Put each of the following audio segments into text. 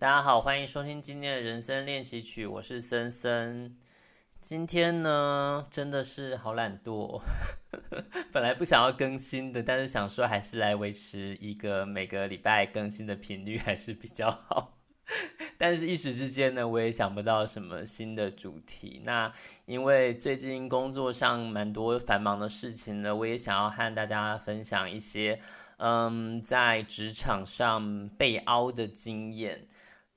大家好，欢迎收听今天的人生练习曲，我是森森。今天呢，真的是好懒惰，本来不想要更新的，但是想说还是来维持一个每个礼拜更新的频率还是比较好。但是，一时之间呢，我也想不到什么新的主题。那因为最近工作上蛮多繁忙的事情呢，我也想要和大家分享一些，嗯，在职场上被凹的经验。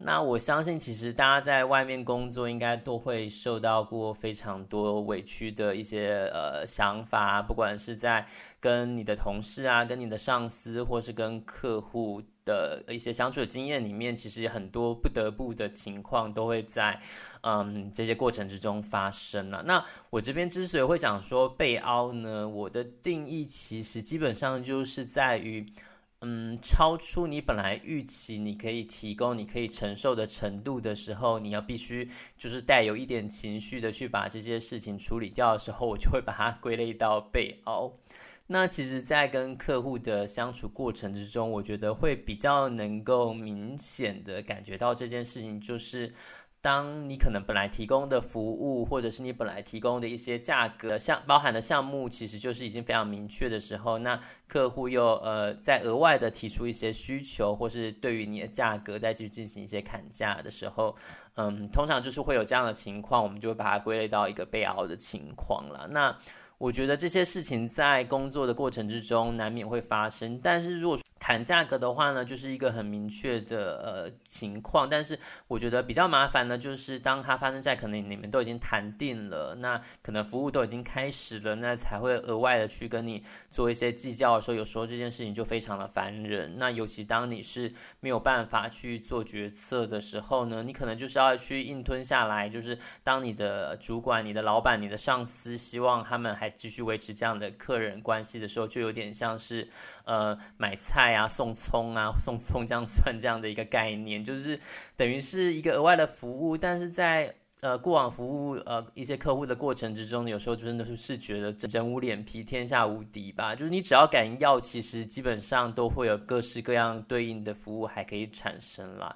那我相信，其实大家在外面工作，应该都会受到过非常多委屈的一些呃想法，不管是在跟你的同事啊、跟你的上司，或是跟客户的一些相处的经验里面，其实很多不得不的情况都会在嗯这些过程之中发生了。那我这边之所以会讲说被凹呢，我的定义其实基本上就是在于。嗯，超出你本来预期，你可以提供、你可以承受的程度的时候，你要必须就是带有一点情绪的去把这些事情处理掉的时候，我就会把它归类到被熬。那其实，在跟客户的相处过程之中，我觉得会比较能够明显的感觉到这件事情，就是。当你可能本来提供的服务，或者是你本来提供的一些价格项包含的项目，其实就是已经非常明确的时候，那客户又呃再额外的提出一些需求，或是对于你的价格再去进行一些砍价的时候，嗯，通常就是会有这样的情况，我们就会把它归类到一个被凹的情况了。那我觉得这些事情在工作的过程之中难免会发生，但是如果谈价格的话呢，就是一个很明确的呃情况，但是我觉得比较麻烦的，就是当它发生在可能你们都已经谈定了，那可能服务都已经开始了，那才会额外的去跟你做一些计较的时候，有时候这件事情就非常的烦人。那尤其当你是没有办法去做决策的时候呢，你可能就是要去硬吞下来，就是当你的主管、你的老板、你的上司希望他们还继续维持这样的客人关系的时候，就有点像是呃买菜。啊，送葱啊，送葱姜蒜这样的一个概念，就是等于是一个额外的服务，但是在呃过往服务呃一些客户的过程之中，有时候真的是是觉得人无脸皮天下无敌吧，就是你只要敢要，其实基本上都会有各式各样对应的服务还可以产生啦。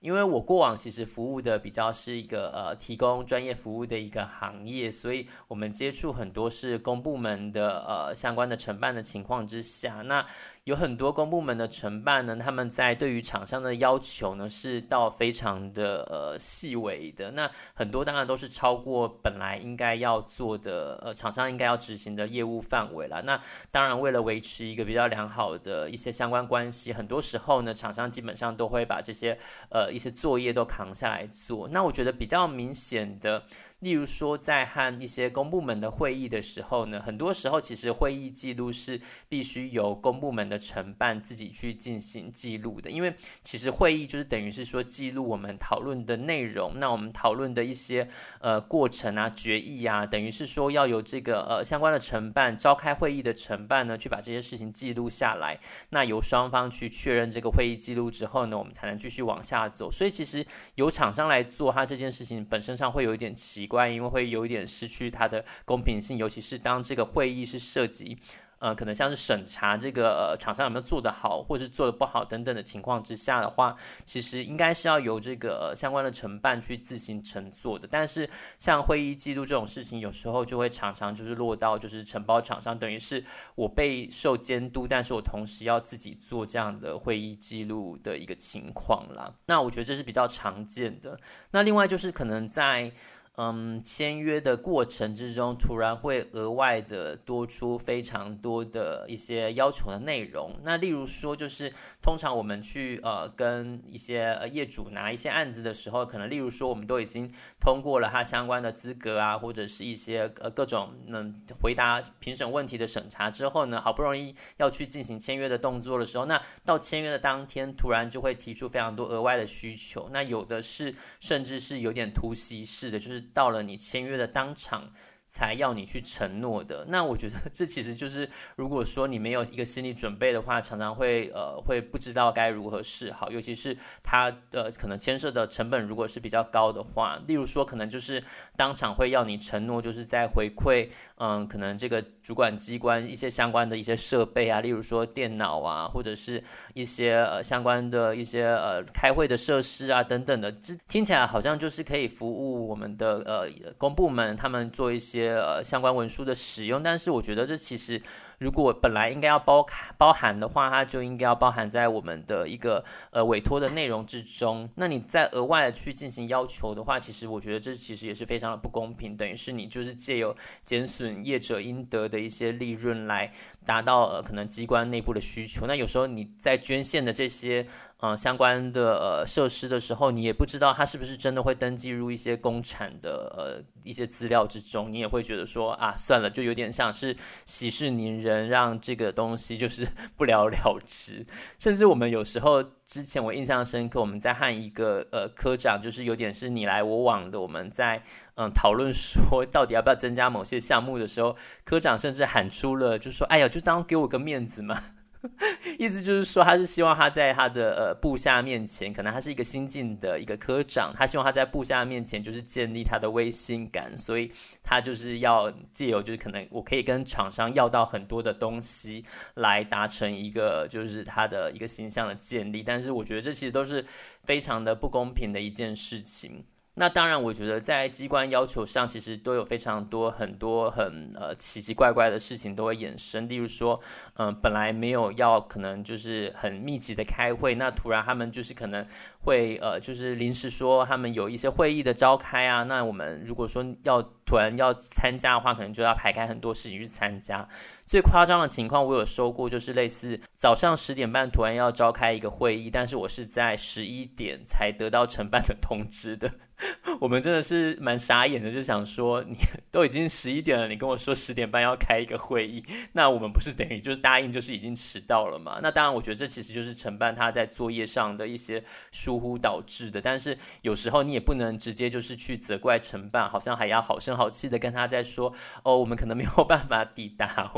因为我过往其实服务的比较是一个呃提供专业服务的一个行业，所以我们接触很多是公部门的呃相关的承办的情况之下，那。有很多公部门的承办呢，他们在对于厂商的要求呢，是到非常的呃细微的。那很多当然都是超过本来应该要做的，呃，厂商应该要执行的业务范围了。那当然，为了维持一个比较良好的一些相关关系，很多时候呢，厂商基本上都会把这些呃一些作业都扛下来做。那我觉得比较明显的。例如说，在和一些公部门的会议的时候呢，很多时候其实会议记录是必须由公部门的承办自己去进行记录的，因为其实会议就是等于是说记录我们讨论的内容，那我们讨论的一些呃过程啊、决议啊，等于是说要由这个呃相关的承办召开会议的承办呢，去把这些事情记录下来，那由双方去确认这个会议记录之后呢，我们才能继续往下走。所以其实由厂商来做，它这件事情本身上会有一点奇怪。关因为会有一点失去它的公平性，尤其是当这个会议是涉及，呃，可能像是审查这个呃厂商有没有做得好，或是做得不好等等的情况之下的话，其实应该是要由这个、相关的承办去自行承做的。但是像会议记录这种事情，有时候就会常常就是落到就是承包厂商，等于是我被受监督，但是我同时要自己做这样的会议记录的一个情况啦。那我觉得这是比较常见的。那另外就是可能在嗯，签约的过程之中，突然会额外的多出非常多的一些要求的内容。那例如说，就是通常我们去呃跟一些业主拿一些案子的时候，可能例如说我们都已经通过了他相关的资格啊，或者是一些呃各种能回答评审问题的审查之后呢，好不容易要去进行签约的动作的时候，那到签约的当天，突然就会提出非常多额外的需求。那有的是甚至是有点突袭式的，就是。到了你签约的当场，才要你去承诺的。那我觉得这其实就是，如果说你没有一个心理准备的话，常常会呃会不知道该如何是好。尤其是它的可能牵涉的成本如果是比较高的话，例如说可能就是当场会要你承诺，就是在回馈嗯可能这个主管机关一些相关的一些设备啊，例如说电脑啊，或者是一些呃相关的一些呃开会的设施啊等等的，这听起来好像就是可以服务我们的呃公部门他们做一些。呃相关文书的使用，但是我觉得这其实如果本来应该要包包含的话，它就应该要包含在我们的一个呃委托的内容之中。那你再额外的去进行要求的话，其实我觉得这其实也是非常的不公平，等于是你就是借由减损业者应得的一些利润来达到呃可能机关内部的需求。那有时候你在捐献的这些。嗯、相关的呃设施的时候，你也不知道它是不是真的会登记入一些公产的呃一些资料之中，你也会觉得说啊，算了，就有点像是息事宁人，让这个东西就是 不了了之。甚至我们有时候之前我印象深刻，我们在和一个呃科长，就是有点是你来我往的，我们在嗯讨论说到底要不要增加某些项目的时候，科长甚至喊出了，就说哎呀，就当给我个面子嘛。意思就是说，他是希望他在他的呃部下面前，可能他是一个新进的一个科长，他希望他在部下面前就是建立他的威信感，所以他就是要借由就是可能我可以跟厂商要到很多的东西来达成一个就是他的一个形象的建立，但是我觉得这其实都是非常的不公平的一件事情。那当然，我觉得在机关要求上，其实都有非常多很多很呃奇奇怪怪的事情都会衍生。例如说，嗯、本来没有要可能就是很密集的开会，那突然他们就是可能会呃就是临时说他们有一些会议的召开啊，那我们如果说要突然要参加的话，可能就要排开很多事情去参加。最夸张的情况，我有收过，就是类似早上十点半突然要召开一个会议，但是我是在十一点才得到承办的通知的。我们真的是蛮傻眼的，就想说你都已经十一点了，你跟我说十点半要开一个会议，那我们不是等于就是答应就是已经迟到了吗？那当然，我觉得这其实就是承办他在作业上的一些疏忽导致的。但是有时候你也不能直接就是去责怪承办，好像还要好声好气的跟他在说哦，我们可能没有办法抵达。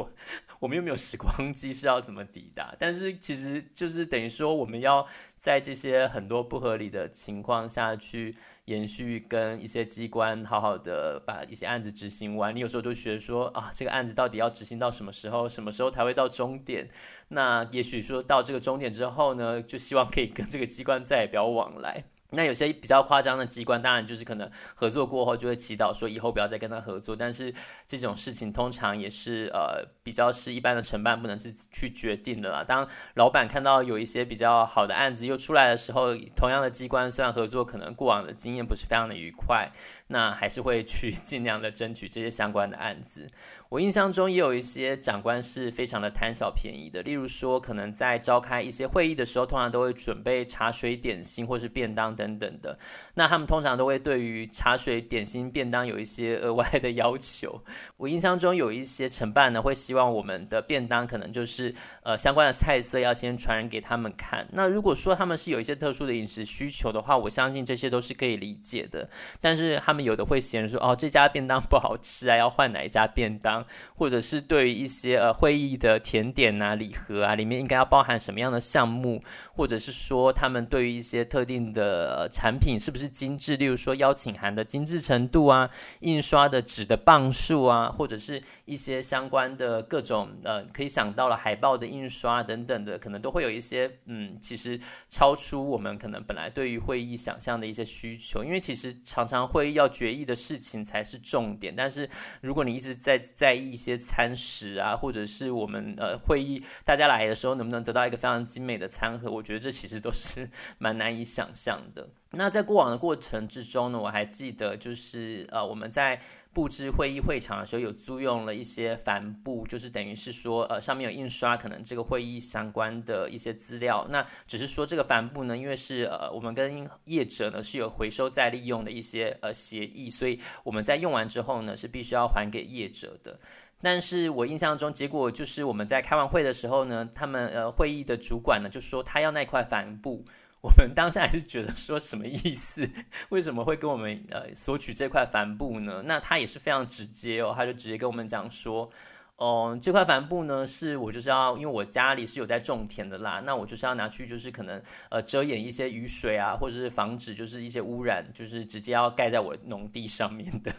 我们又没有时光机，是要怎么抵达？但是其实就是等于说，我们要在这些很多不合理的情况下去延续跟一些机关好好的把一些案子执行完。你有时候就学说啊，这个案子到底要执行到什么时候？什么时候才会到终点？那也许说到这个终点之后呢，就希望可以跟这个机关再也不要往来。那有些比较夸张的机关，当然就是可能合作过后就会祈祷说以后不要再跟他合作。但是这种事情通常也是呃比较是一般的承办不能是去决定的啦。当老板看到有一些比较好的案子又出来的时候，同样的机关虽然合作可能过往的经验不是非常的愉快，那还是会去 尽量的争取这些相关的案子。我印象中也有一些长官是非常的贪小便宜的，例如说可能在召开一些会议的时候，通常都会准备茶水、点心或是便当等等的。那他们通常都会对于茶水、点心、便当有一些额外的要求。我印象中有一些承办呢，会希望我们的便当可能就是呃相关的菜色要先传染给他们看。那如果说他们是有一些特殊的饮食需求的话，我相信这些都是可以理解的。但是他他们有的会嫌说哦，这家便当不好吃啊，要换哪一家便当？或者是对于一些呃会议的甜点啊、礼盒啊，里面应该要包含什么样的项目？或者是说他们对于一些特定的、产品是不是精致？例如说邀请函的精致程度啊、印刷的纸的磅数啊，或者是一些相关的各种呃可以想到了海报的印刷等等的，可能都会有一些嗯，其实超出我们可能本来对于会议想象的一些需求。因为其实常常会要决议的事情才是重点，但是如果你一直在在意一些餐食啊，或者是我们呃会议大家来的时候能不能得到一个非常精美的餐盒，我觉得这其实都是 蛮难以想象的。那在过往的过程之中呢，我还记得就是呃我们在布置会议会场的时候，有租用了一些帆布，就是等于是说呃上面有印刷可能这个会议相关的一些资料。那只是说这个帆布呢，因为是呃我们跟业者呢是有回收再利用的一些呃协议，所以我们在用完之后呢是必须要还给业者的。但是我印象中，结果就是我们在开完会的时候呢，他们呃会议的主管呢就说他要那块帆布，我们当下还是觉得说什么意思？为什么会跟我们呃索取这块帆布呢？那他也是非常直接哦，他就直接跟我们讲说，哦、这块帆布呢是我就是要，因为我家里是有在种田的啦，那我就是要拿去就是可能呃遮掩一些雨水啊，或者是防止就是一些污染，就是直接要盖在我农地上面的。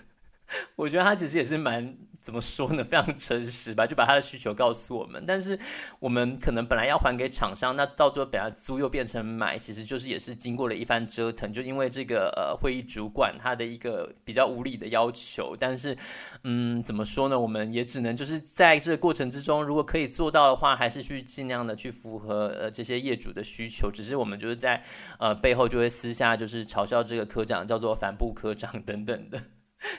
我觉得他其实也是蛮怎么说呢，非常诚实吧，就把他的需求告诉我们。但是我们可能本来要还给厂商，那到最后本来租又变成买，其实就是也是经过了一番折腾。就因为这个呃会议主管他的一个比较无理的要求，但是嗯怎么说呢，我们也只能就是在这个过程之中，如果可以做到的话，还是去尽量的去符合呃这些业主的需求。只是我们就是在呃背后就会私下就是嘲笑这个科长叫做帆布科长 等等的。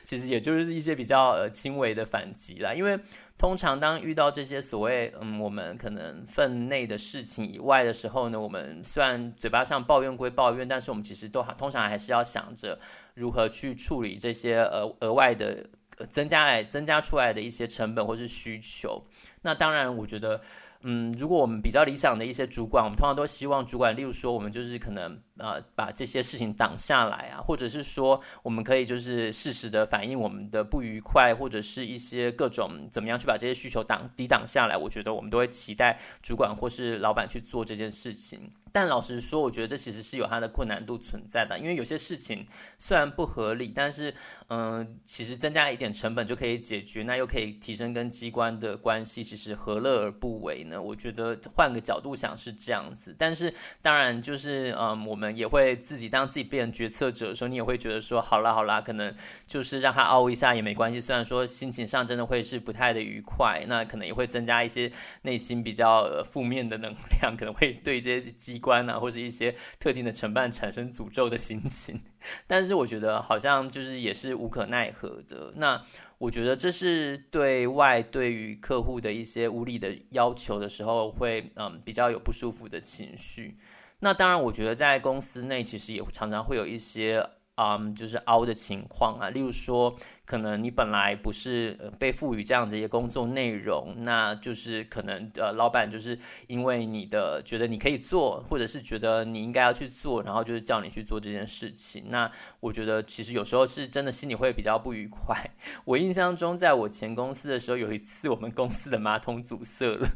其实也就是一些比较呃轻微的反击啦，因为通常当遇到这些所谓嗯我们可能分内的事情以外的时候呢，我们虽然嘴巴上抱怨归抱怨，但是我们其实都通常还是要想着如何去处理这些呃额外的增加来增加出来的一些成本或是需求。那当然，我觉得。嗯，如果我们比较理想的一些主管，我们通常都希望主管，例如说，我们就是可能呃把这些事情挡下来啊，或者是说，我们可以就是适时的反映我们的不愉快，或者是一些各种怎么样去把这些需求挡抵挡下来。我觉得我们都会期待主管或是老板去做这件事情。但老实说，我觉得这其实是有它的困难度存在的，因为有些事情虽然不合理，但是嗯、其实增加一点成本就可以解决，那又可以提升跟机关的关系，其实何乐而不为呢？我觉得换个角度想是这样子，但是当然就是嗯、我们也会自己当自己变成决策者的时候，你也会觉得说，好啦好啦，可能就是让他凹一下也没关系。虽然说心情上真的会是不太的愉快，那可能也会增加一些内心比较负面的能量，可能会对这些机关啊，或者一些特定的承办产生诅咒的心情，但是我觉得好像就是也是无可奈何的。那我觉得这是对外对于客户的一些无理的要求的时候，会嗯比较有不舒服的情绪。那当然，我觉得在公司内其实也常常会有一些。嗯就是凹的情况啊，例如说，可能你本来不是被赋予这样的一个工作内容，那就是可能呃，老板就是因为你的觉得你可以做，或者是觉得你应该要去做，然后就是叫你去做这件事情。那我觉得其实有时候是真的心里会比较不愉快。我印象中，在我前公司的时候，有一次我们公司的马桶阻塞了，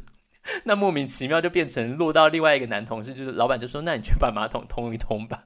那莫名其妙就变成落到另外一个男同事，就是老板就说：“那你去把马桶通一通吧。”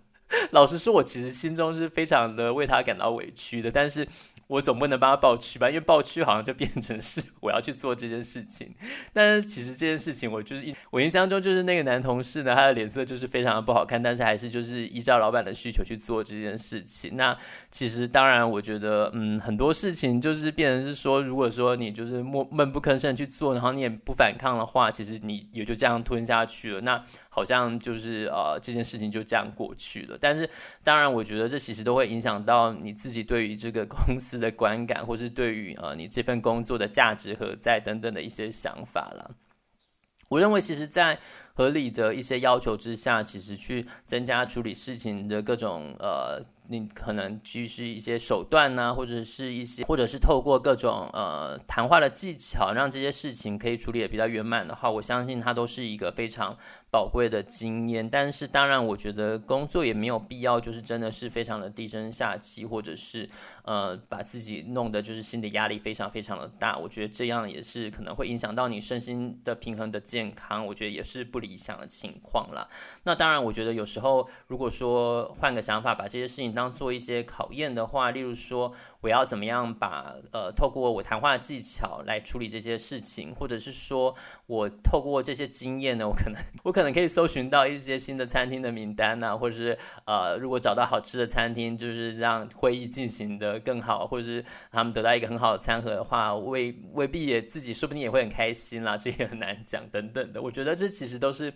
老实说，我其实心中是非常的为他感到委屈的，但是。我总不能帮他报区吧，因为报区好像就变成是我要去做这件事情。但是其实这件事情，我就是一我印象中就是那个男同事呢，他的脸色就是非常的不好看，但是还是就是依照老板的需求去做这件事情。那其实当然，我觉得嗯，很多事情就是变成是说，如果说你就是默闷不吭声去做，然后你也不反抗的话，其实你也就这样吞下去了。那好像就是呃这件事情就这样过去了。但是当然，我觉得这其实都会影响到你自己对于这个公司的观感，或是对于呃你这份工作的价值何在等等的一些想法了。我认为，其实，在合理的一些要求之下，其实去增加处理事情的各种呃，你可能就是一些手段呢、或者是一些，或者是透过各种呃谈话的技巧，让这些事情可以处理的比较圆满的话，我相信它都是一个非常。宝贵的经验，但是当然，我觉得工作也没有必要，就是真的是非常的低声下气，或者是呃把自己弄得就是心理压力非常非常的大。我觉得这样也是可能会影响到你身心的平衡的健康，我觉得也是不理想的情况啦。那当然，我觉得有时候如果说换个想法，把这些事情当做一些考验的话，例如说。我要怎么样把呃透过我谈话的技巧来处理这些事情，或者是说我透过这些经验呢，我可能我可能可以搜寻到一些新的餐厅的名单呐、或者是呃如果找到好吃的餐厅，就是让会议进行得更好，或者是他们得到一个很好的餐盒的话，未未必也自己说不定也会很开心啦，这也很难讲等等的。我觉得这其实都是。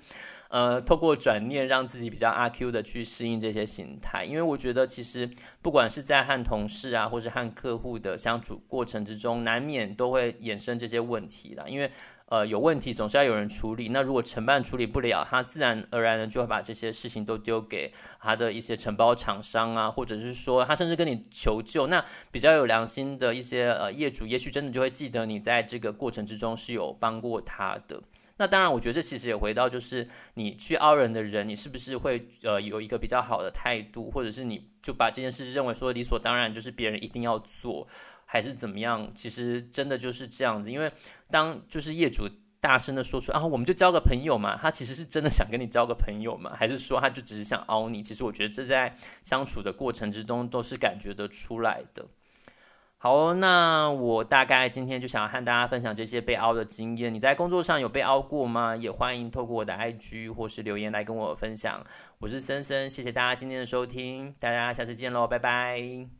呃，透过转念让自己比较阿 Q 的去适应这些形态，因为我觉得其实不管是在和同事啊，或是和客户的相处过程之中，难免都会衍生这些问题啦。因为呃，有问题总是要有人处理，那如果承办处理不了，他自然而然的就会把这些事情都丢给他的一些承包厂商啊，或者是说他甚至跟你求救。那比较有良心的一些呃业主，也许真的就会记得你在这个过程之中是有帮过他的。那当然，我觉得这其实也回到就是你去凹人的人，你是不是会呃有一个比较好的态度，或者是你就把这件事认为说理所当然，就是别人一定要做，还是怎么样？其实真的就是这样子，因为当就是业主大声的说出啊，我们就交个朋友嘛，他其实是真的想跟你交个朋友嘛，还是说他就只是想凹你？其实我觉得这在相处的过程之中都是感觉得出来的。好，那我大概今天就想要和大家分享这些被凹的经验。你在工作上有被凹过吗？也欢迎透过我的 IG 或是留言来跟我分享。我是森森，谢谢大家今天的收听，大家下次见喽，拜拜。